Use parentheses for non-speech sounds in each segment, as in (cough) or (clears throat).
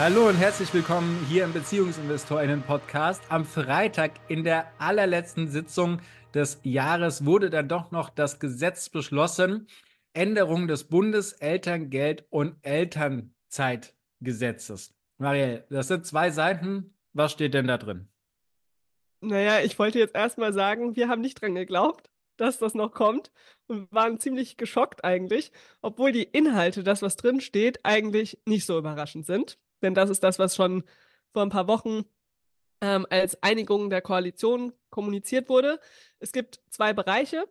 Hallo und herzlich willkommen hier im BeziehungsinvestorInnen-Podcast. Am Freitag in der allerletzten Sitzung des Jahres wurde dann doch noch das Gesetz beschlossen. Änderung des Bundeselterngeld- und Elternzeitgesetzes. Marielle, das sind zwei Seiten. Was steht denn da drin? Naja, ich wollte jetzt erstmal sagen, wir haben nicht dran geglaubt, dass das noch kommt und waren ziemlich geschockt eigentlich, obwohl die Inhalte, das was drin steht, eigentlich nicht so überraschend sind. Denn das ist das, was schon vor ein paar Wochen ähm, als Einigung der Koalition kommuniziert wurde. Es gibt zwei Bereiche,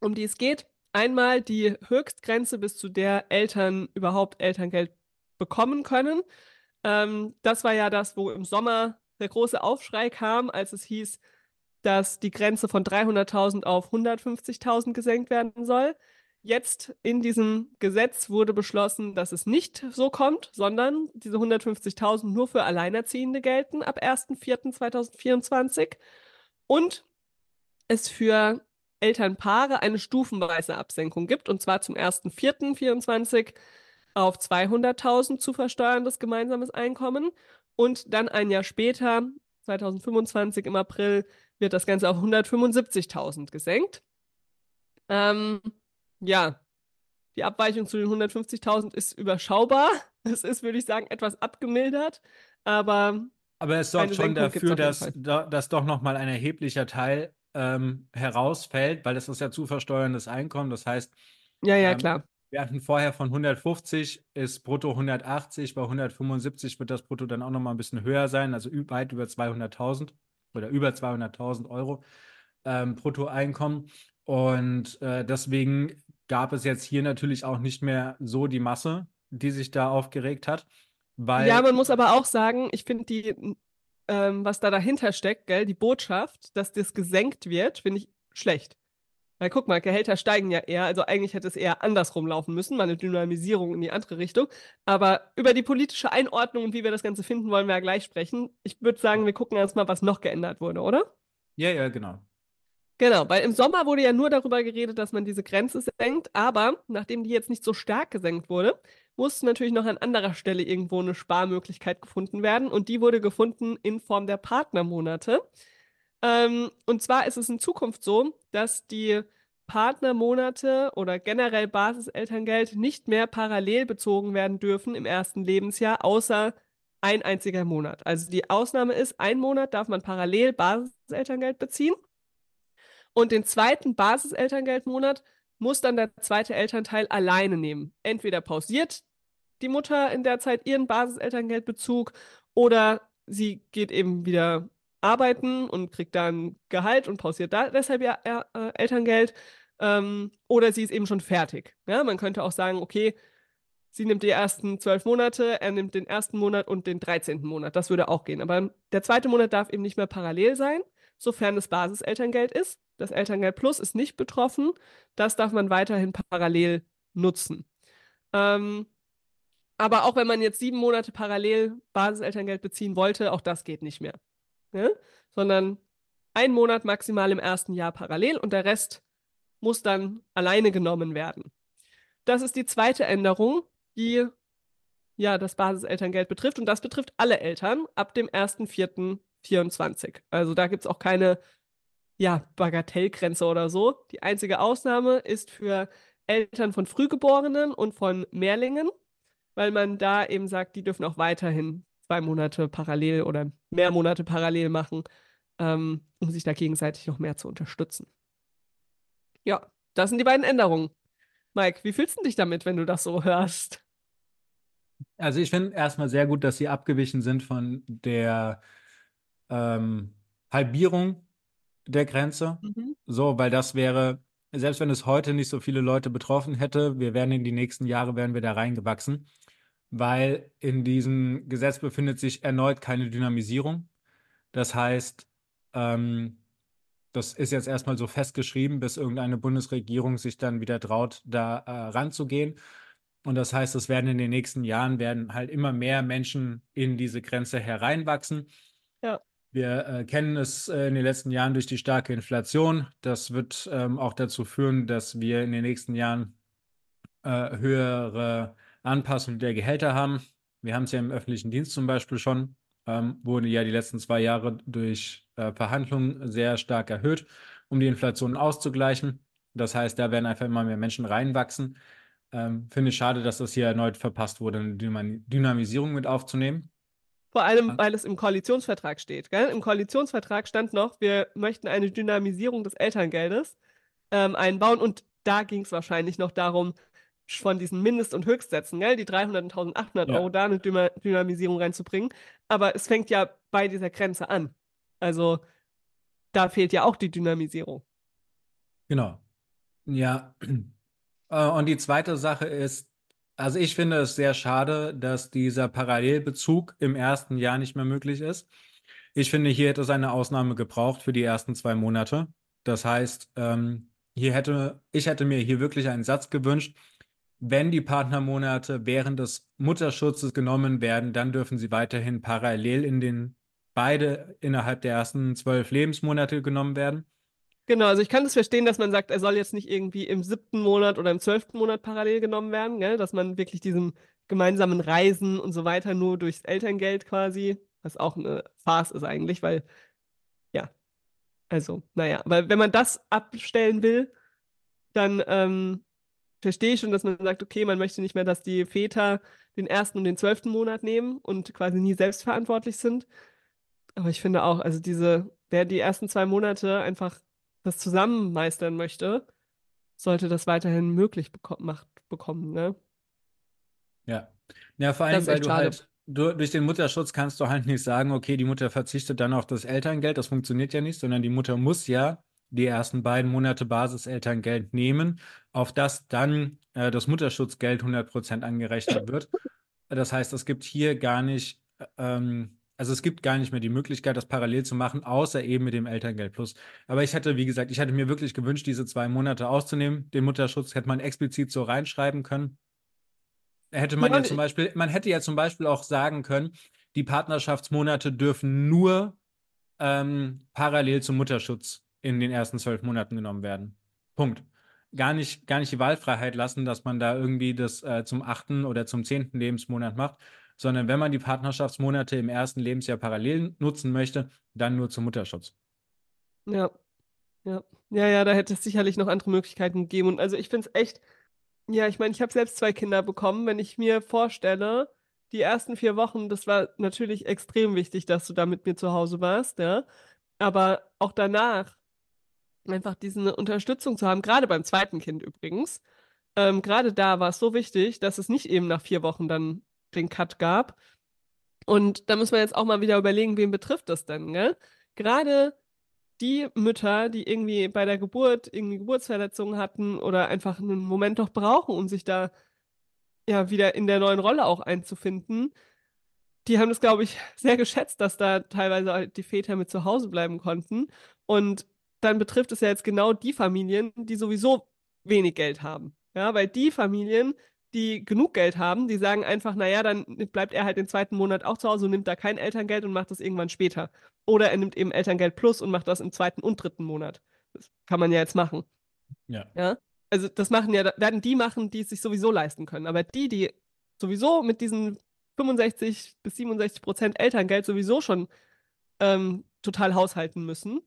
um die es geht. Einmal die Höchstgrenze, bis zu der Eltern überhaupt Elterngeld bekommen können. Ähm, das war ja das, wo im Sommer der große Aufschrei kam, als es hieß, dass die Grenze von 300.000 auf 150.000 gesenkt werden soll. Jetzt in diesem Gesetz wurde beschlossen, dass es nicht so kommt, sondern diese 150.000 nur für Alleinerziehende gelten ab 1.4.2024 und es für Elternpaare eine stufenweise Absenkung gibt, und zwar zum 1.4.24 auf 200.000 zu versteuerndes gemeinsames Einkommen und dann ein Jahr später, 2025 im April, wird das Ganze auf 175.000 gesenkt. Ähm, ja, die Abweichung zu den 150.000 ist überschaubar. Es ist, würde ich sagen, etwas abgemildert, aber. Aber es sorgt schon dafür, dass, dass doch nochmal ein erheblicher Teil ähm, herausfällt, weil das ist ja zu versteuerndes Einkommen. Das heißt, ja, ja, ähm, klar. Wir hatten vorher von 150 ist brutto 180, bei 175 wird das brutto dann auch nochmal ein bisschen höher sein, also weit über 200.000 oder über 200.000 Euro ähm, Bruttoeinkommen. Und äh, deswegen gab es jetzt hier natürlich auch nicht mehr so die Masse, die sich da aufgeregt hat. Weil ja, man muss aber auch sagen, ich finde die, ähm, was da dahinter steckt, gell, die Botschaft, dass das gesenkt wird, finde ich schlecht. Weil guck mal, Gehälter steigen ja eher, also eigentlich hätte es eher andersrum laufen müssen, mal eine Dynamisierung in die andere Richtung. Aber über die politische Einordnung und wie wir das Ganze finden, wollen wir ja gleich sprechen. Ich würde sagen, wir gucken erstmal, was noch geändert wurde, oder? Ja, ja, genau. Genau, weil im Sommer wurde ja nur darüber geredet, dass man diese Grenze senkt, aber nachdem die jetzt nicht so stark gesenkt wurde, musste natürlich noch an anderer Stelle irgendwo eine Sparmöglichkeit gefunden werden und die wurde gefunden in Form der Partnermonate. Ähm, und zwar ist es in Zukunft so, dass die Partnermonate oder generell Basiselterngeld nicht mehr parallel bezogen werden dürfen im ersten Lebensjahr, außer ein einziger Monat. Also die Ausnahme ist, ein Monat darf man parallel Basiselterngeld beziehen und den zweiten Basiselterngeldmonat muss dann der zweite Elternteil alleine nehmen. Entweder pausiert die Mutter in der Zeit ihren Basiselterngeldbezug oder sie geht eben wieder arbeiten und kriegt dann Gehalt und pausiert da deshalb ja äh, Elterngeld. Ähm, oder sie ist eben schon fertig. Ja, man könnte auch sagen, okay, sie nimmt die ersten zwölf Monate, er nimmt den ersten Monat und den dreizehnten Monat. Das würde auch gehen. Aber der zweite Monat darf eben nicht mehr parallel sein, sofern es Basiselterngeld ist. Das Elterngeld Plus ist nicht betroffen. Das darf man weiterhin parallel nutzen. Ähm, aber auch wenn man jetzt sieben Monate parallel Basiselterngeld beziehen wollte, auch das geht nicht mehr. Ne? Sondern ein Monat maximal im ersten Jahr parallel und der Rest muss dann alleine genommen werden. Das ist die zweite Änderung, die ja das Basiselterngeld betrifft und das betrifft alle Eltern ab dem 1.4.24. Also da gibt es auch keine ja, Bagatellgrenze oder so. Die einzige Ausnahme ist für Eltern von Frühgeborenen und von Mehrlingen, weil man da eben sagt, die dürfen auch weiterhin zwei Monate parallel oder mehr Monate parallel machen, ähm, um sich da gegenseitig noch mehr zu unterstützen. Ja, das sind die beiden Änderungen. Mike, wie fühlst du dich damit, wenn du das so hörst? Also ich finde erstmal sehr gut, dass sie abgewichen sind von der ähm, Halbierung der Grenze. Mhm. So, weil das wäre, selbst wenn es heute nicht so viele Leute betroffen hätte, wir werden in die nächsten Jahre, werden wir da reingewachsen, weil in diesem Gesetz befindet sich erneut keine Dynamisierung. Das heißt, ähm, das ist jetzt erstmal so festgeschrieben, bis irgendeine Bundesregierung sich dann wieder traut, da äh, ranzugehen. Und das heißt, es werden in den nächsten Jahren werden halt immer mehr Menschen in diese Grenze hereinwachsen. Ja. Wir äh, kennen es äh, in den letzten Jahren durch die starke Inflation. Das wird ähm, auch dazu führen, dass wir in den nächsten Jahren äh, höhere Anpassungen der Gehälter haben. Wir haben es ja im öffentlichen Dienst zum Beispiel schon, ähm, wurde ja die letzten zwei Jahre durch äh, Verhandlungen sehr stark erhöht, um die Inflation auszugleichen. Das heißt, da werden einfach immer mehr Menschen reinwachsen. Ähm, Finde ich schade, dass das hier erneut verpasst wurde, eine Dynamisierung mit aufzunehmen. Vor allem, weil es im Koalitionsvertrag steht. Gell? Im Koalitionsvertrag stand noch, wir möchten eine Dynamisierung des Elterngeldes ähm, einbauen. Und da ging es wahrscheinlich noch darum, von diesen Mindest- und Höchstsätzen, gell? die 300 und 1800 ja. Euro, da eine Dynamisierung reinzubringen. Aber es fängt ja bei dieser Grenze an. Also da fehlt ja auch die Dynamisierung. Genau. Ja. (clears throat) Äh, und die zweite Sache ist, also ich finde es sehr schade, dass dieser Parallelbezug im ersten Jahr nicht mehr möglich ist. Ich finde, hier hätte es eine Ausnahme gebraucht für die ersten zwei Monate. Das heißt, ähm, hier hätte, ich hätte mir hier wirklich einen Satz gewünscht, wenn die Partnermonate während des Mutterschutzes genommen werden, dann dürfen sie weiterhin parallel in den beide innerhalb der ersten zwölf Lebensmonate genommen werden. Genau, also ich kann das verstehen, dass man sagt, er soll jetzt nicht irgendwie im siebten Monat oder im zwölften Monat parallel genommen werden, gell? dass man wirklich diesem gemeinsamen Reisen und so weiter nur durchs Elterngeld quasi, was auch eine Farce ist eigentlich, weil, ja, also, naja, weil wenn man das abstellen will, dann ähm, verstehe ich schon, dass man sagt, okay, man möchte nicht mehr, dass die Väter den ersten und den zwölften Monat nehmen und quasi nie selbstverantwortlich sind. Aber ich finde auch, also diese, wer die ersten zwei Monate einfach das zusammen meistern möchte, sollte das weiterhin möglich beko macht, bekommen, ne? Ja. Ja, vor allem, weil du schade. halt du, durch den Mutterschutz kannst du halt nicht sagen, okay, die Mutter verzichtet dann auf das Elterngeld, das funktioniert ja nicht, sondern die Mutter muss ja die ersten beiden Monate Basiselterngeld nehmen, auf das dann äh, das Mutterschutzgeld 100% angerechnet wird. Das heißt, es gibt hier gar nicht, ähm, also es gibt gar nicht mehr die Möglichkeit, das parallel zu machen, außer eben mit dem Elterngeld Plus. Aber ich hätte, wie gesagt, ich hätte mir wirklich gewünscht, diese zwei Monate auszunehmen. Den Mutterschutz hätte man explizit so reinschreiben können. Hätte man ja, ja zum Beispiel, man hätte ja zum Beispiel auch sagen können, die Partnerschaftsmonate dürfen nur ähm, parallel zum Mutterschutz in den ersten zwölf Monaten genommen werden. Punkt. Gar nicht, gar nicht die Wahlfreiheit lassen, dass man da irgendwie das äh, zum achten oder zum zehnten Lebensmonat macht, sondern wenn man die Partnerschaftsmonate im ersten Lebensjahr parallel nutzen möchte, dann nur zum Mutterschutz. Ja, ja, ja, ja, da hätte es sicherlich noch andere Möglichkeiten gegeben. Und also ich finde es echt, ja, ich meine, ich habe selbst zwei Kinder bekommen. Wenn ich mir vorstelle, die ersten vier Wochen, das war natürlich extrem wichtig, dass du da mit mir zu Hause warst, ja. Aber auch danach einfach diese Unterstützung zu haben, gerade beim zweiten Kind übrigens. Ähm, gerade da war es so wichtig, dass es nicht eben nach vier Wochen dann den Cut gab. Und da muss man jetzt auch mal wieder überlegen, wen betrifft das denn, gell? Gerade die Mütter, die irgendwie bei der Geburt irgendwie Geburtsverletzungen hatten oder einfach einen Moment doch brauchen, um sich da ja wieder in der neuen Rolle auch einzufinden, die haben das, glaube ich, (laughs) sehr geschätzt, dass da teilweise die Väter mit zu Hause bleiben konnten. Und dann betrifft es ja jetzt genau die Familien, die sowieso wenig Geld haben. Ja, weil die Familien, die genug Geld haben, die sagen einfach, naja, dann bleibt er halt den zweiten Monat auch zu Hause und nimmt da kein Elterngeld und macht das irgendwann später. Oder er nimmt eben Elterngeld plus und macht das im zweiten und dritten Monat. Das kann man ja jetzt machen. Ja. Ja. Also das machen ja, werden die machen, die es sich sowieso leisten können. Aber die, die sowieso mit diesen 65 bis 67 Prozent Elterngeld sowieso schon ähm, total haushalten müssen,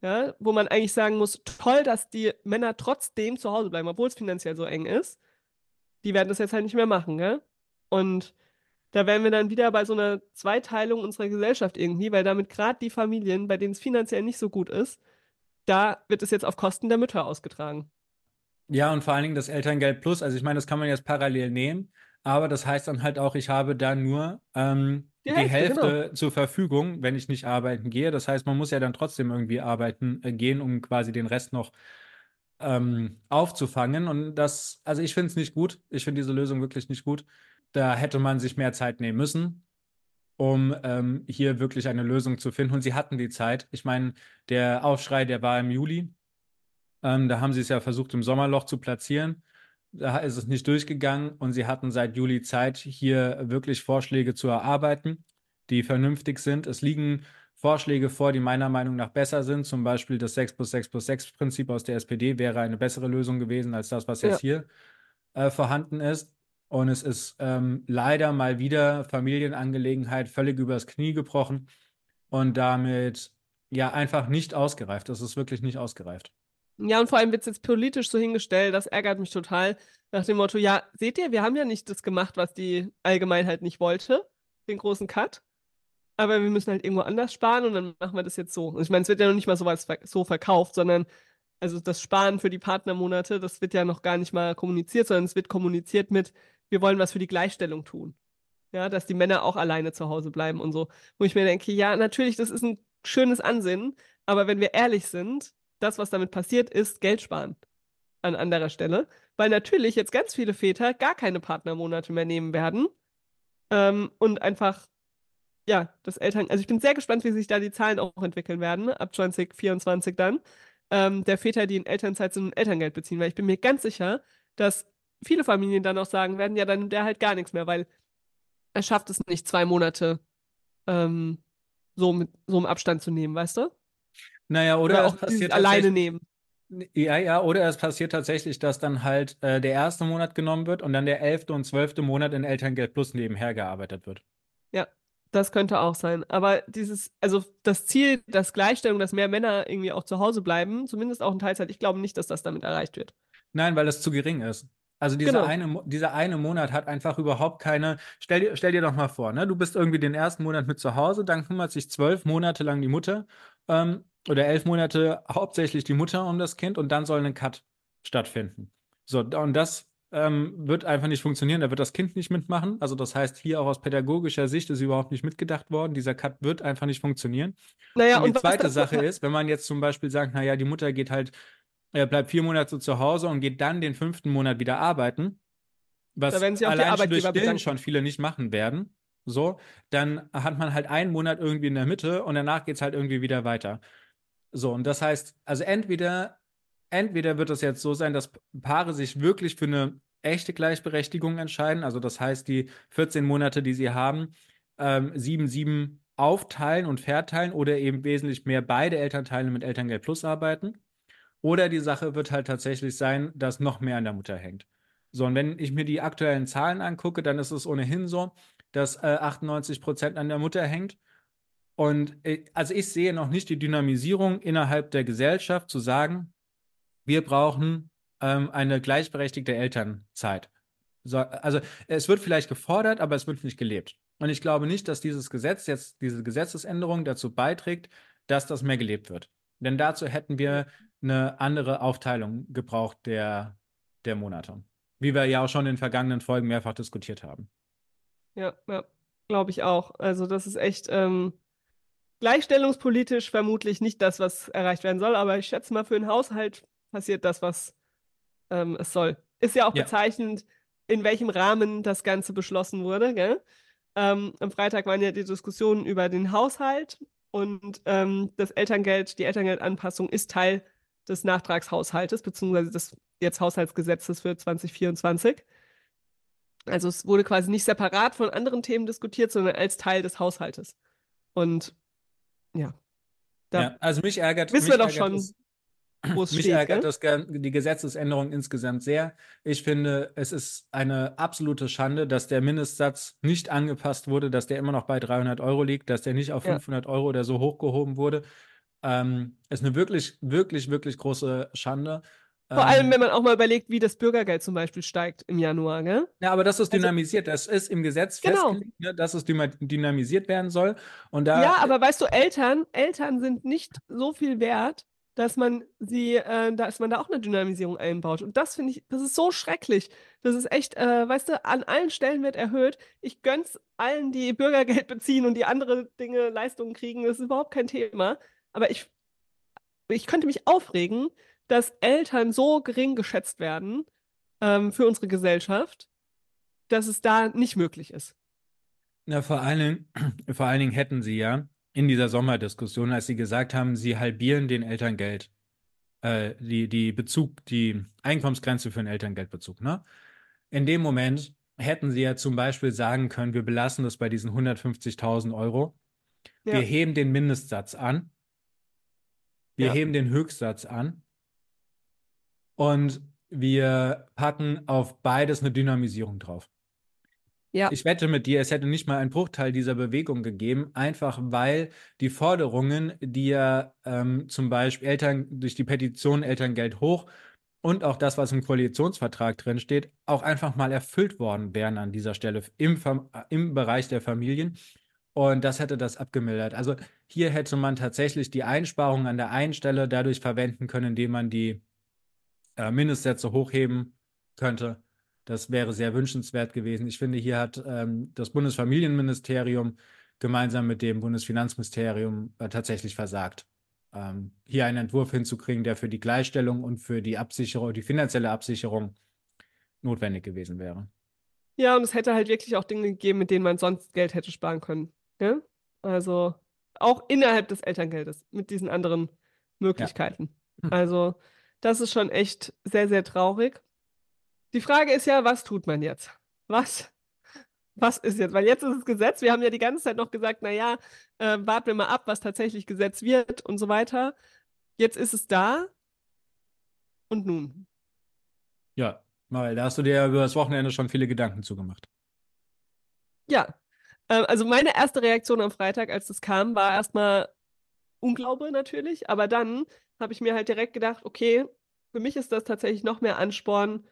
ja, wo man eigentlich sagen muss, toll, dass die Männer trotzdem zu Hause bleiben, obwohl es finanziell so eng ist. Die werden das jetzt halt nicht mehr machen, gell? Und da wären wir dann wieder bei so einer Zweiteilung unserer Gesellschaft irgendwie, weil damit gerade die Familien, bei denen es finanziell nicht so gut ist, da wird es jetzt auf Kosten der Mütter ausgetragen. Ja, und vor allen Dingen das Elterngeld Plus, also ich meine, das kann man jetzt parallel nehmen, aber das heißt dann halt auch, ich habe da nur ähm, die, die Hälfte, Hälfte genau. zur Verfügung, wenn ich nicht arbeiten gehe. Das heißt, man muss ja dann trotzdem irgendwie arbeiten äh, gehen, um quasi den Rest noch ähm, aufzufangen. Und das, also ich finde es nicht gut. Ich finde diese Lösung wirklich nicht gut. Da hätte man sich mehr Zeit nehmen müssen, um ähm, hier wirklich eine Lösung zu finden. Und sie hatten die Zeit. Ich meine, der Aufschrei, der war im Juli. Ähm, da haben sie es ja versucht, im Sommerloch zu platzieren. Da ist es nicht durchgegangen und sie hatten seit Juli Zeit, hier wirklich Vorschläge zu erarbeiten, die vernünftig sind. Es liegen Vorschläge vor, die meiner Meinung nach besser sind. Zum Beispiel das 6 plus 6 plus 6 Prinzip aus der SPD wäre eine bessere Lösung gewesen als das, was jetzt ja. hier äh, vorhanden ist. Und es ist ähm, leider mal wieder Familienangelegenheit völlig übers Knie gebrochen und damit ja einfach nicht ausgereift. Das ist wirklich nicht ausgereift. Ja, und vor allem wird es jetzt politisch so hingestellt, das ärgert mich total, nach dem Motto, ja, seht ihr, wir haben ja nicht das gemacht, was die Allgemeinheit nicht wollte, den großen Cut, aber wir müssen halt irgendwo anders sparen und dann machen wir das jetzt so. Und ich meine, es wird ja noch nicht mal so, so verkauft, sondern also das Sparen für die Partnermonate, das wird ja noch gar nicht mal kommuniziert, sondern es wird kommuniziert mit, wir wollen was für die Gleichstellung tun. Ja, dass die Männer auch alleine zu Hause bleiben und so. Wo ich mir denke, ja, natürlich, das ist ein schönes Ansinnen, aber wenn wir ehrlich sind, das, was damit passiert, ist Geld sparen an anderer Stelle. Weil natürlich jetzt ganz viele Väter gar keine Partnermonate mehr nehmen werden. Ähm, und einfach, ja, das Eltern. Also ich bin sehr gespannt, wie sich da die Zahlen auch entwickeln werden, ab 2024 dann. Ähm, der Väter, die in Elternzeit sind und Elterngeld beziehen. Weil ich bin mir ganz sicher, dass viele Familien dann auch sagen werden, ja, dann nimmt der halt gar nichts mehr, weil er schafft es nicht, zwei Monate ähm, so mit so einem Abstand zu nehmen, weißt du? Naja, oder, oder auch passiert alleine nehmen. Ja, ja, oder es passiert tatsächlich, dass dann halt äh, der erste Monat genommen wird und dann der elfte und zwölfte Monat in Elterngeld Plus nebenher gearbeitet wird. Ja, das könnte auch sein. Aber dieses, also das Ziel, dass Gleichstellung, dass mehr Männer irgendwie auch zu Hause bleiben, zumindest auch in Teilzeit, ich glaube nicht, dass das damit erreicht wird. Nein, weil das zu gering ist. Also dieser, genau. eine, dieser eine Monat hat einfach überhaupt keine. Stell dir, stell dir doch mal vor, ne? du bist irgendwie den ersten Monat mit zu Hause, dann kümmert sich zwölf Monate lang die Mutter ähm, oder elf Monate hauptsächlich die Mutter um das Kind und dann soll ein Cut stattfinden. So, und das ähm, wird einfach nicht funktionieren, da wird das Kind nicht mitmachen. Also das heißt, hier auch aus pädagogischer Sicht ist überhaupt nicht mitgedacht worden. Dieser Cut wird einfach nicht funktionieren. Naja, und die und zweite Sache ist, wenn man jetzt zum Beispiel sagt, naja, die Mutter geht halt er bleibt vier Monate zu Hause und geht dann den fünften Monat wieder arbeiten, was allein schon durch Stillen schon viele nicht machen werden. So, dann hat man halt einen Monat irgendwie in der Mitte und danach geht es halt irgendwie wieder weiter. So, und das heißt, also entweder, entweder wird es jetzt so sein, dass Paare sich wirklich für eine echte Gleichberechtigung entscheiden, also das heißt, die 14 Monate, die sie haben, ähm, 7, 7 aufteilen und verteilen oder eben wesentlich mehr beide Elternteile mit Elterngeld Plus arbeiten. Oder die Sache wird halt tatsächlich sein, dass noch mehr an der Mutter hängt. So, und wenn ich mir die aktuellen Zahlen angucke, dann ist es ohnehin so, dass äh, 98 Prozent an der Mutter hängt. Und äh, also ich sehe noch nicht die Dynamisierung innerhalb der Gesellschaft zu sagen, wir brauchen ähm, eine gleichberechtigte Elternzeit. So, also es wird vielleicht gefordert, aber es wird nicht gelebt. Und ich glaube nicht, dass dieses Gesetz jetzt, diese Gesetzesänderung dazu beiträgt, dass das mehr gelebt wird. Denn dazu hätten wir eine andere Aufteilung gebraucht der, der Monate. Wie wir ja auch schon in vergangenen Folgen mehrfach diskutiert haben. Ja, ja, glaube ich auch. Also das ist echt ähm, gleichstellungspolitisch vermutlich nicht das, was erreicht werden soll, aber ich schätze mal, für den Haushalt passiert das, was ähm, es soll. Ist ja auch ja. bezeichnend, in welchem Rahmen das Ganze beschlossen wurde. Gell? Ähm, am Freitag waren ja die Diskussionen über den Haushalt und ähm, das Elterngeld, die Elterngeldanpassung ist Teil des Nachtragshaushaltes, beziehungsweise des jetzt Haushaltsgesetzes für 2024. Also es wurde quasi nicht separat von anderen Themen diskutiert, sondern als Teil des Haushaltes. Und ja. ja also mich ärgert. Wissen mich wir doch schon, es Mich steht, ärgert das, die Gesetzesänderung insgesamt sehr. Ich finde, es ist eine absolute Schande, dass der Mindestsatz nicht angepasst wurde, dass der immer noch bei 300 Euro liegt, dass der nicht auf 500 ja. Euro oder so hochgehoben wurde. Ähm, ist eine wirklich, wirklich, wirklich große Schande. Vor ähm, allem, wenn man auch mal überlegt, wie das Bürgergeld zum Beispiel steigt im Januar, gell? Ja, aber das ist also dynamisiert. Das ist im Gesetz genau. festgelegt, ne, dass es dynamisiert werden soll. Und da, ja, aber weißt du, Eltern, Eltern sind nicht so viel wert, dass man sie, äh, dass man da auch eine Dynamisierung einbaut. Und das finde ich, das ist so schrecklich. Das ist echt, äh, weißt du, an allen Stellen wird erhöht. Ich gönn's allen, die Bürgergeld (laughs) beziehen und die andere Dinge, Leistungen kriegen. Das ist überhaupt kein Thema. Aber ich, ich könnte mich aufregen, dass Eltern so gering geschätzt werden ähm, für unsere Gesellschaft, dass es da nicht möglich ist. Na, vor allen, (clears throat) vor allen Dingen hätten sie ja in dieser Sommerdiskussion, als sie gesagt haben, sie halbieren den Elterngeld, äh, die, die Bezug, die Einkommensgrenze für den Elterngeldbezug, ne? In dem Moment hätten sie ja zum Beispiel sagen können, wir belassen das bei diesen 150.000 Euro. Ja. Wir heben den Mindestsatz an wir ja. heben den Höchstsatz an und wir packen auf beides eine Dynamisierung drauf. Ja. Ich wette mit dir, es hätte nicht mal einen Bruchteil dieser Bewegung gegeben, einfach weil die Forderungen, die ja ähm, zum Beispiel Eltern durch die Petition Elterngeld hoch und auch das, was im Koalitionsvertrag drin steht, auch einfach mal erfüllt worden wären an dieser Stelle im, im Bereich der Familien. Und das hätte das abgemildert. Also hier hätte man tatsächlich die Einsparungen an der einen Stelle dadurch verwenden können, indem man die äh, Mindestsätze hochheben könnte. Das wäre sehr wünschenswert gewesen. Ich finde, hier hat ähm, das Bundesfamilienministerium gemeinsam mit dem Bundesfinanzministerium äh, tatsächlich versagt ähm, hier einen Entwurf hinzukriegen, der für die Gleichstellung und für die Absicherung, die finanzielle Absicherung notwendig gewesen wäre. Ja, und es hätte halt wirklich auch Dinge gegeben, mit denen man sonst Geld hätte sparen können. Ja? Also auch innerhalb des Elterngeldes mit diesen anderen Möglichkeiten. Ja. Hm. Also das ist schon echt sehr, sehr traurig. Die Frage ist ja, was tut man jetzt? Was was ist jetzt? Weil jetzt ist es Gesetz. Wir haben ja die ganze Zeit noch gesagt, naja, äh, warten wir mal ab, was tatsächlich Gesetz wird und so weiter. Jetzt ist es da. Und nun? Ja, weil da hast du dir über das Wochenende schon viele Gedanken zugemacht. Ja. Äh, also meine erste Reaktion am Freitag, als das kam, war erstmal Unglaube natürlich. Aber dann habe ich mir halt direkt gedacht, okay, für mich ist das tatsächlich noch mehr Ansporn,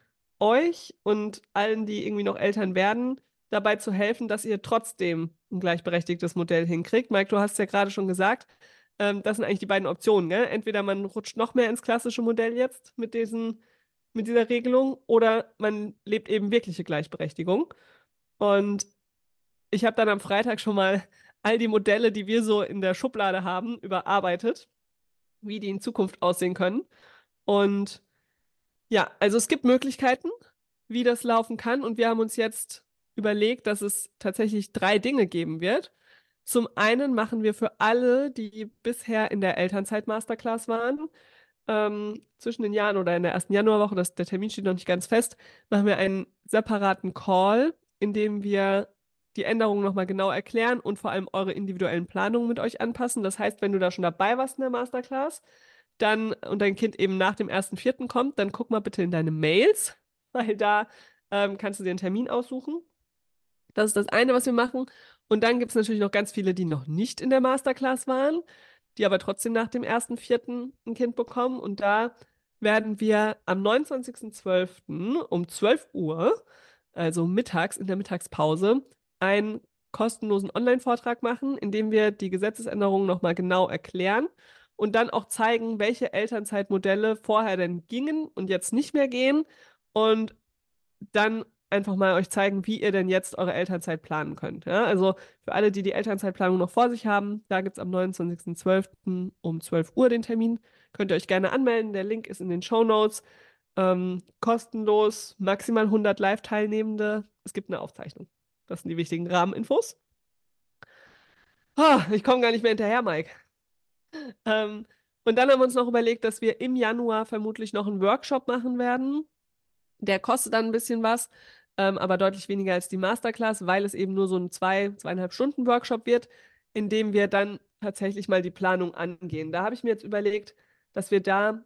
euch und allen, die irgendwie noch Eltern werden, dabei zu helfen, dass ihr trotzdem ein gleichberechtigtes Modell hinkriegt. Mike, du hast es ja gerade schon gesagt, ähm, das sind eigentlich die beiden Optionen. Gell? Entweder man rutscht noch mehr ins klassische Modell jetzt mit, diesen, mit dieser Regelung oder man lebt eben wirkliche Gleichberechtigung. Und ich habe dann am Freitag schon mal all die Modelle, die wir so in der Schublade haben, überarbeitet, wie die in Zukunft aussehen können. Und ja, also es gibt Möglichkeiten, wie das laufen kann. Und wir haben uns jetzt überlegt, dass es tatsächlich drei Dinge geben wird. Zum einen machen wir für alle, die bisher in der Elternzeit-Masterclass waren, ähm, zwischen den Jahren oder in der ersten Januarwoche, das, der Termin steht noch nicht ganz fest, machen wir einen separaten Call, in dem wir die Änderungen nochmal genau erklären und vor allem eure individuellen Planungen mit euch anpassen. Das heißt, wenn du da schon dabei warst in der Masterclass, dann und dein Kind eben nach dem ersten Vierten kommt, dann guck mal bitte in deine Mails, (laughs) weil da ähm, kannst du dir einen Termin aussuchen. Das ist das eine, was wir machen. Und dann gibt es natürlich noch ganz viele, die noch nicht in der Masterclass waren, die aber trotzdem nach dem ersten Vierten ein Kind bekommen. Und da werden wir am 29.12. um 12 Uhr, also mittags in der Mittagspause, einen kostenlosen Online-Vortrag machen, in dem wir die Gesetzesänderungen nochmal genau erklären und dann auch zeigen, welche Elternzeitmodelle vorher denn gingen und jetzt nicht mehr gehen und dann einfach mal euch zeigen, wie ihr denn jetzt eure Elternzeit planen könnt. Ja? Also für alle, die die Elternzeitplanung noch vor sich haben, da gibt es am 29.12. um 12 Uhr den Termin. Könnt ihr euch gerne anmelden. Der Link ist in den Show Notes. Ähm, kostenlos, maximal 100 Live-Teilnehmende. Es gibt eine Aufzeichnung. Das sind die wichtigen Rahmeninfos. Oh, ich komme gar nicht mehr hinterher, Mike. Ähm, und dann haben wir uns noch überlegt, dass wir im Januar vermutlich noch einen Workshop machen werden. Der kostet dann ein bisschen was ähm, aber deutlich weniger als die Masterclass, weil es eben nur so ein zwei, zweieinhalb Stunden Workshop wird, in dem wir dann tatsächlich mal die Planung angehen. Da habe ich mir jetzt überlegt, dass wir da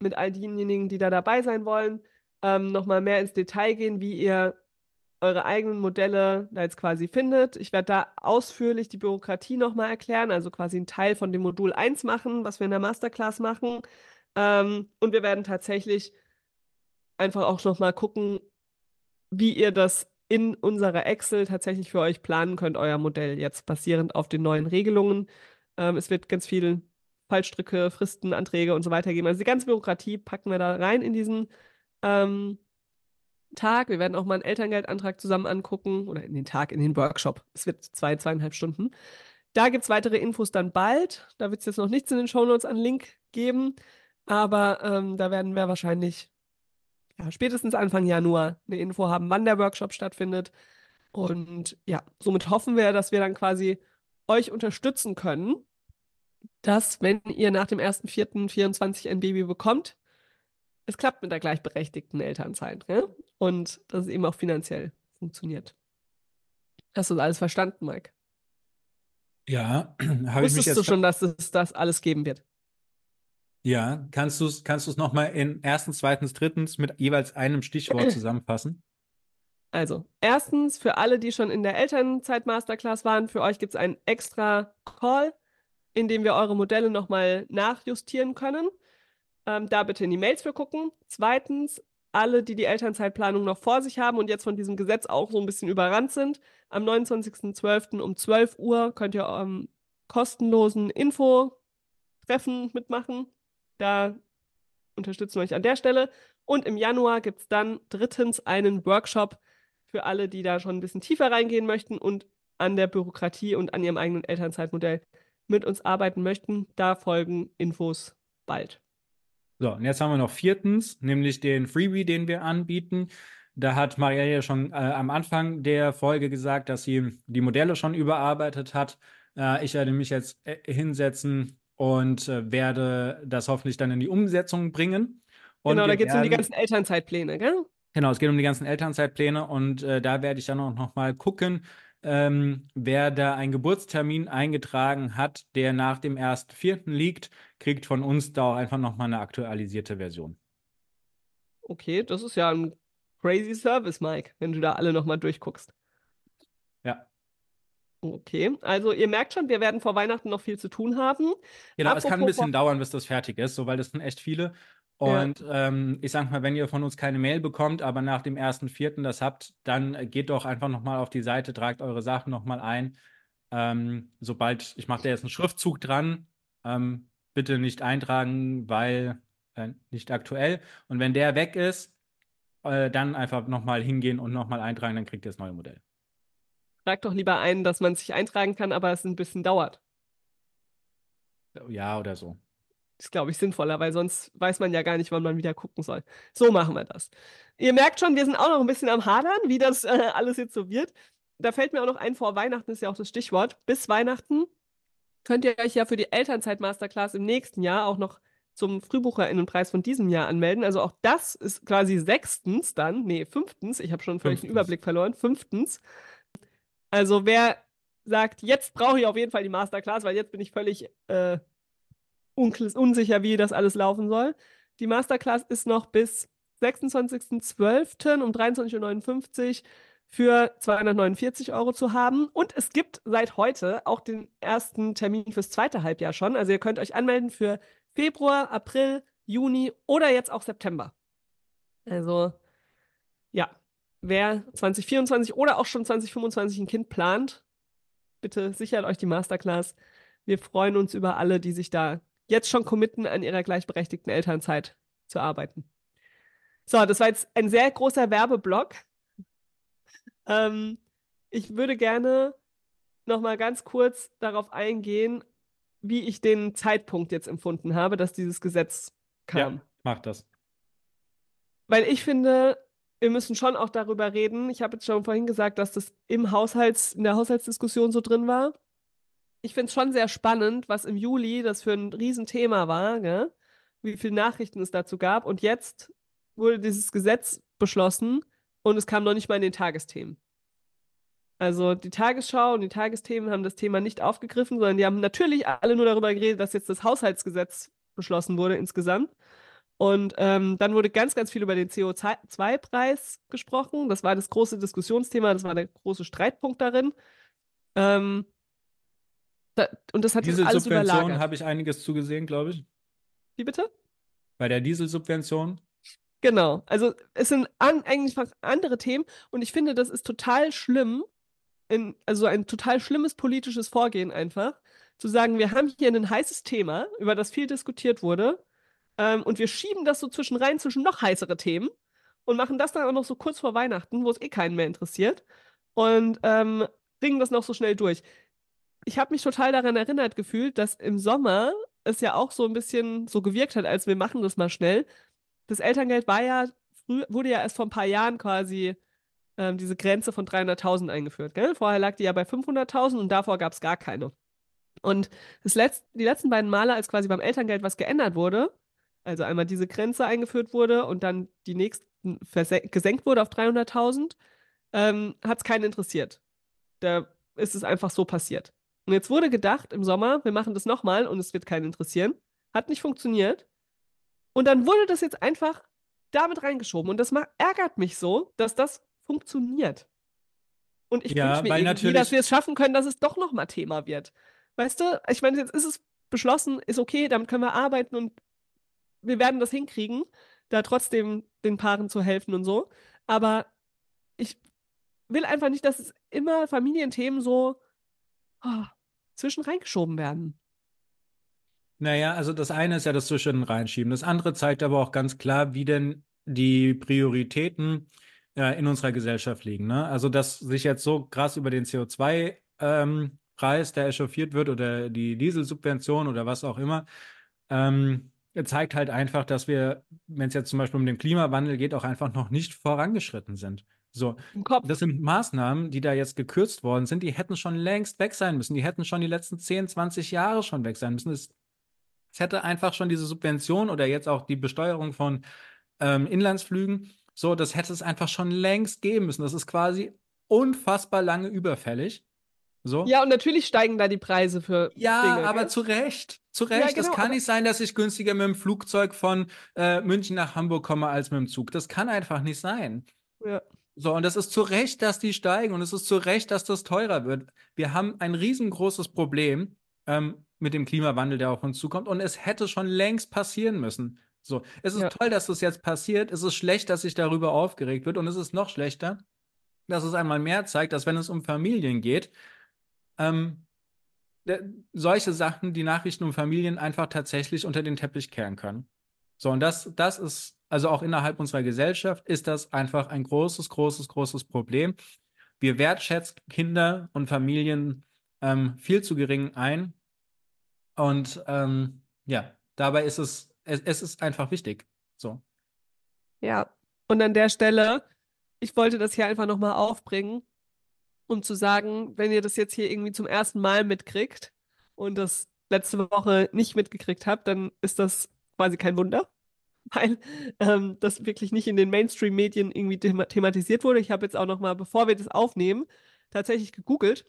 mit all denjenigen, die da dabei sein wollen, ähm, nochmal mehr ins Detail gehen, wie ihr eure eigenen Modelle da jetzt quasi findet. Ich werde da ausführlich die Bürokratie nochmal erklären, also quasi einen Teil von dem Modul 1 machen, was wir in der Masterclass machen. Ähm, und wir werden tatsächlich einfach auch nochmal gucken, wie ihr das in unserer Excel tatsächlich für euch planen könnt, euer Modell jetzt basierend auf den neuen Regelungen. Ähm, es wird ganz viel Fallstricke, Fristen, Anträge und so weiter geben. Also die ganze Bürokratie packen wir da rein in diesen ähm, Tag. Wir werden auch mal einen Elterngeldantrag zusammen angucken oder in den Tag, in den Workshop. Es wird zwei, zweieinhalb Stunden. Da gibt es weitere Infos dann bald. Da wird es jetzt noch nichts in den Shownotes an Link geben, aber ähm, da werden wir wahrscheinlich ja, spätestens Anfang Januar eine Info haben, wann der Workshop stattfindet. Und ja, somit hoffen wir, dass wir dann quasi euch unterstützen können, dass, wenn ihr nach dem 1.4.24 ein Baby bekommt, es klappt mit der gleichberechtigten Elternzeit. Ne? Und dass es eben auch finanziell funktioniert. Hast du das alles verstanden, Mike? Ja, (clears throat) habe ich mich jetzt. du schon, dass es das alles geben wird? Ja, kannst du es kannst du's nochmal in erstens, zweitens, drittens mit jeweils einem Stichwort (clears throat) zusammenfassen? Also, erstens, für alle, die schon in der Elternzeit-Masterclass waren, für euch gibt es einen extra Call, in dem wir eure Modelle nochmal nachjustieren können. Ähm, da bitte in die Mails für gucken. Zweitens, alle, die die Elternzeitplanung noch vor sich haben und jetzt von diesem Gesetz auch so ein bisschen überrannt sind, am 29.12. um 12 Uhr könnt ihr am kostenlosen Info-Treffen mitmachen. Da unterstützen wir euch an der Stelle. Und im Januar gibt es dann drittens einen Workshop für alle, die da schon ein bisschen tiefer reingehen möchten und an der Bürokratie und an ihrem eigenen Elternzeitmodell mit uns arbeiten möchten. Da folgen Infos bald. So, und jetzt haben wir noch viertens, nämlich den Freebie, den wir anbieten. Da hat Maria ja schon äh, am Anfang der Folge gesagt, dass sie die Modelle schon überarbeitet hat. Äh, ich werde mich jetzt äh, hinsetzen und äh, werde das hoffentlich dann in die Umsetzung bringen. Und genau, da geht es um die ganzen Elternzeitpläne, gell? Genau, es geht um die ganzen Elternzeitpläne und äh, da werde ich dann auch noch mal gucken, ähm, wer da einen Geburtstermin eingetragen hat, der nach dem 1.4. liegt, kriegt von uns da auch einfach nochmal eine aktualisierte Version. Okay, das ist ja ein crazy Service, Mike, wenn du da alle nochmal durchguckst. Ja. Okay, also ihr merkt schon, wir werden vor Weihnachten noch viel zu tun haben. Genau, Apropos es kann ein bisschen dauern, bis das fertig ist, so, weil das sind echt viele. Und ja. ähm, ich sag mal, wenn ihr von uns keine Mail bekommt, aber nach dem ersten Vierten das habt, dann geht doch einfach nochmal auf die Seite, tragt eure Sachen nochmal ein. Ähm, sobald, ich mache da jetzt einen Schriftzug dran, ähm, bitte nicht eintragen, weil äh, nicht aktuell. Und wenn der weg ist, äh, dann einfach nochmal hingehen und nochmal eintragen, dann kriegt ihr das neue Modell. Tragt doch lieber ein, dass man sich eintragen kann, aber es ein bisschen dauert. Ja, oder so ist, glaube ich, sinnvoller, weil sonst weiß man ja gar nicht, wann man wieder gucken soll. So machen wir das. Ihr merkt schon, wir sind auch noch ein bisschen am Hadern, wie das äh, alles jetzt so wird. Da fällt mir auch noch ein, vor Weihnachten ist ja auch das Stichwort. Bis Weihnachten könnt ihr euch ja für die Elternzeit-Masterclass im nächsten Jahr auch noch zum Frühbucherinnenpreis von diesem Jahr anmelden. Also auch das ist quasi sechstens dann, nee, fünftens, ich habe schon völlig den Überblick verloren, fünftens. Also wer sagt, jetzt brauche ich auf jeden Fall die Masterclass, weil jetzt bin ich völlig äh, unsicher, wie das alles laufen soll. Die Masterclass ist noch bis 26.12. um 23.59 Uhr für 249 Euro zu haben. Und es gibt seit heute auch den ersten Termin fürs zweite Halbjahr schon. Also ihr könnt euch anmelden für Februar, April, Juni oder jetzt auch September. Also ja, wer 2024 oder auch schon 2025 ein Kind plant, bitte sichert euch die Masterclass. Wir freuen uns über alle, die sich da jetzt schon committen, an ihrer gleichberechtigten Elternzeit zu arbeiten. So, das war jetzt ein sehr großer Werbeblock. Ähm, ich würde gerne noch mal ganz kurz darauf eingehen, wie ich den Zeitpunkt jetzt empfunden habe, dass dieses Gesetz kam. Ja, mach das. Weil ich finde, wir müssen schon auch darüber reden. Ich habe jetzt schon vorhin gesagt, dass das im Haushalts, in der Haushaltsdiskussion so drin war ich finde es schon sehr spannend, was im Juli das für ein Riesenthema war, gell? wie viele Nachrichten es dazu gab. Und jetzt wurde dieses Gesetz beschlossen und es kam noch nicht mal in den Tagesthemen. Also die Tagesschau und die Tagesthemen haben das Thema nicht aufgegriffen, sondern die haben natürlich alle nur darüber geredet, dass jetzt das Haushaltsgesetz beschlossen wurde insgesamt. Und ähm, dann wurde ganz, ganz viel über den CO2-Preis gesprochen. Das war das große Diskussionsthema, das war der große Streitpunkt darin. Ähm, da, und das hat Diese alles Subvention habe ich einiges zugesehen, glaube ich. Wie bitte? Bei der Dieselsubvention. Genau. Also es sind an, eigentlich andere Themen und ich finde, das ist total schlimm, in, also ein total schlimmes politisches Vorgehen einfach, zu sagen, wir haben hier ein heißes Thema, über das viel diskutiert wurde, ähm, und wir schieben das so zwischen rein zwischen noch heißere Themen und machen das dann auch noch so kurz vor Weihnachten, wo es eh keinen mehr interessiert, und ähm, bringen das noch so schnell durch ich habe mich total daran erinnert gefühlt, dass im Sommer es ja auch so ein bisschen so gewirkt hat, als wir machen das mal schnell. Das Elterngeld war ja, früh, wurde ja erst vor ein paar Jahren quasi ähm, diese Grenze von 300.000 eingeführt. Gell? Vorher lag die ja bei 500.000 und davor gab es gar keine. Und das Letz-, die letzten beiden Male, als quasi beim Elterngeld was geändert wurde, also einmal diese Grenze eingeführt wurde und dann die nächsten gesenkt wurde auf 300.000, ähm, hat es keinen interessiert. Da ist es einfach so passiert. Und jetzt wurde gedacht im Sommer, wir machen das nochmal und es wird keinen interessieren. Hat nicht funktioniert. Und dann wurde das jetzt einfach damit reingeschoben. Und das ärgert mich so, dass das funktioniert. Und ich Ja, wünsche mir irgendwie, dass wir es schaffen können, dass es doch noch mal Thema wird. Weißt du, ich meine, jetzt ist es beschlossen, ist okay, damit können wir arbeiten und wir werden das hinkriegen, da trotzdem den Paaren zu helfen und so. Aber ich will einfach nicht, dass es immer Familienthemen so oh, zwischen reingeschoben werden. Naja, also das eine ist ja das zwischen reinschieben. Das andere zeigt aber auch ganz klar, wie denn die Prioritäten äh, in unserer Gesellschaft liegen. Ne? Also, dass sich jetzt so krass über den CO2-Preis, ähm, der echauffiert wird, oder die Dieselsubvention oder was auch immer, ähm, zeigt halt einfach, dass wir, wenn es jetzt zum Beispiel um den Klimawandel geht, auch einfach noch nicht vorangeschritten sind. So, das sind Maßnahmen, die da jetzt gekürzt worden sind, die hätten schon längst weg sein müssen. Die hätten schon die letzten 10, 20 Jahre schon weg sein müssen. Es, es hätte einfach schon diese Subvention oder jetzt auch die Besteuerung von ähm, Inlandsflügen, so, das hätte es einfach schon längst geben müssen. Das ist quasi unfassbar lange überfällig. So. Ja, und natürlich steigen da die Preise für Ja, Dinge. aber gell? zu Recht. Zu Recht. genau, es kann nicht sein, dass ich günstiger mit dem Flugzeug von äh, München nach Hamburg komme als mit dem Zug. Das kann einfach nicht sein. Ja. So, und es ist zu Recht, dass die steigen und es ist zu Recht, dass das teurer wird. Wir haben ein riesengroßes Problem ähm, mit dem Klimawandel, der auf uns zukommt und es hätte schon längst passieren müssen. So, es ist Ja. toll, dass das jetzt passiert. Es ist schlecht, dass sich darüber aufgeregt wird und es ist noch schlechter, dass es einmal mehr zeigt, dass wenn es um Familien geht, ähm, solche Sachen, die Nachrichten um Familien einfach tatsächlich unter den Teppich kehren können. So, und das, das ist, also auch innerhalb unserer Gesellschaft, ist das einfach ein großes, großes, großes Problem. Wir wertschätzen Kinder und Familien ähm, viel zu gering ein. Und ähm, ja, dabei ist es, es, es ist einfach wichtig. So. Ja, und an der Stelle, ich wollte das hier einfach nochmal aufbringen, um zu sagen, wenn ihr das jetzt hier irgendwie zum ersten Mal mitkriegt und das letzte Woche nicht mitgekriegt habt, dann ist das quasi kein Wunder, (laughs) weil ähm, das wirklich nicht in den Mainstream-Medien irgendwie thema thematisiert wurde. Ich habe jetzt auch nochmal, bevor wir das aufnehmen, tatsächlich gegoogelt.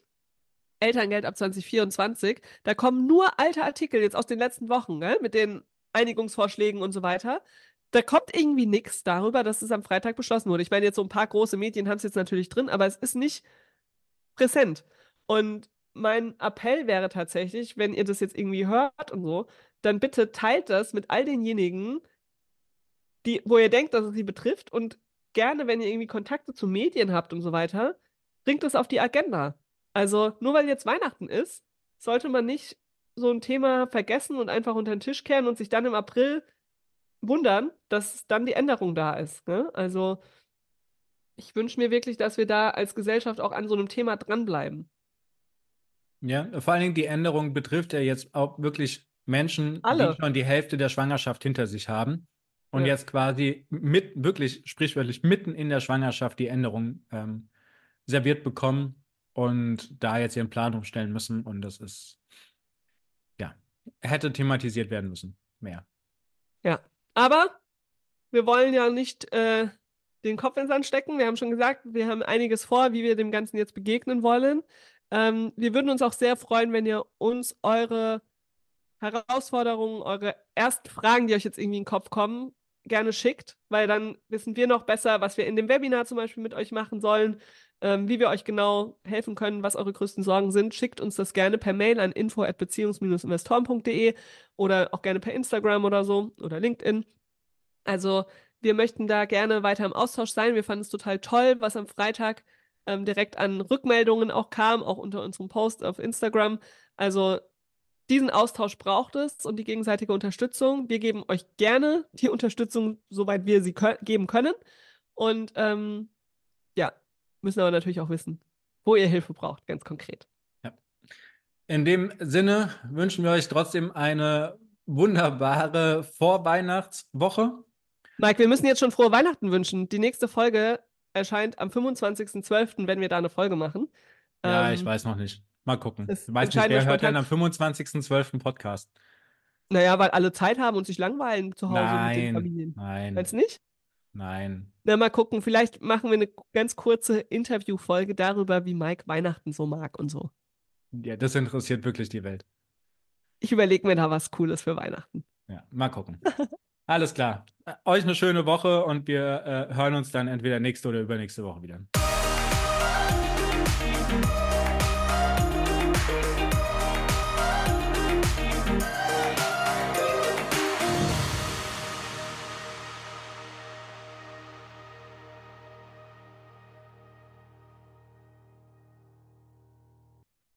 Elterngeld ab 2024. Da kommen nur alte Artikel jetzt aus den letzten Wochen, gell? mit den Einigungsvorschlägen und so weiter. Da kommt irgendwie nichts darüber, dass es am Freitag beschlossen wurde. Ich meine, jetzt so ein paar große Medien haben es jetzt natürlich drin, aber es ist nicht präsent. Und mein Appell wäre tatsächlich, wenn ihr das jetzt irgendwie hört und so, dann bitte teilt das mit all denjenigen, die, wo ihr denkt, dass es sie betrifft und gerne, wenn ihr irgendwie Kontakte zu Medien habt und so weiter, bringt es auf die Agenda. Also nur weil jetzt Weihnachten ist, sollte man nicht so ein Thema vergessen und einfach unter den Tisch kehren und sich dann im April wundern, dass dann die Änderung da ist. Ne? Also ich wünsche mir wirklich, dass wir da als Gesellschaft auch an so einem Thema dranbleiben. Ja, vor allen Dingen die Änderung betrifft ja jetzt auch wirklich Menschen, Alle. die schon die Hälfte der Schwangerschaft hinter sich haben und Ja. jetzt quasi mit, wirklich sprichwörtlich mitten in der Schwangerschaft die Änderung ähm, serviert bekommen und da jetzt ihren Plan umstellen müssen und das ist, ja, hätte thematisiert werden müssen. Mehr. Ja, aber wir wollen ja nicht äh, den Kopf ins Sand stecken. Wir haben schon gesagt, wir haben einiges vor, wie wir dem Ganzen jetzt begegnen wollen. Ähm, wir würden uns auch sehr freuen, wenn ihr uns eure Herausforderungen, eure ersten Fragen, die euch jetzt irgendwie in den Kopf kommen, gerne schickt, weil dann wissen wir noch besser, was wir in dem Webinar zum Beispiel mit euch machen sollen, ähm, wie wir euch genau helfen können, was eure größten Sorgen sind. Schickt uns das gerne per Mail an info@beziehungs-investoren.de oder auch gerne per Instagram oder so oder LinkedIn. Also wir möchten da gerne weiter im Austausch sein. Wir fanden es total toll, was am Freitag ähm, direkt an Rückmeldungen auch kam, auch unter unserem Post auf Instagram. Also diesen Austausch braucht es und die gegenseitige Unterstützung. Wir geben euch gerne die Unterstützung, soweit wir sie kö geben können. Und ähm, ja, müssen aber natürlich auch wissen, wo ihr Hilfe braucht, ganz konkret. In dem Sinne wünschen wir euch trotzdem eine wunderbare Vorweihnachtswoche. Mike, wir müssen jetzt schon frohe Weihnachten wünschen. Die nächste Folge erscheint am 25.12., wenn wir da eine Folge machen. Ja, Ähm, ich weiß noch nicht. Mal gucken. Ich weiß nicht, wer hört denn am 25.12. Podcast? Naja, weil alle Zeit haben und sich langweilen zu Hause mit den Nein, Familien. nein, Meinst du nicht? nein. Na, mal gucken. Vielleicht machen wir eine ganz kurze Interviewfolge darüber, wie Mike Weihnachten so mag und so. Ja, das interessiert wirklich die Welt. Ich überlege mir da was Cooles für Weihnachten. Ja, mal gucken. (laughs) Alles klar. Euch eine schöne Woche und wir äh, hören uns dann entweder nächste oder übernächste Woche wieder.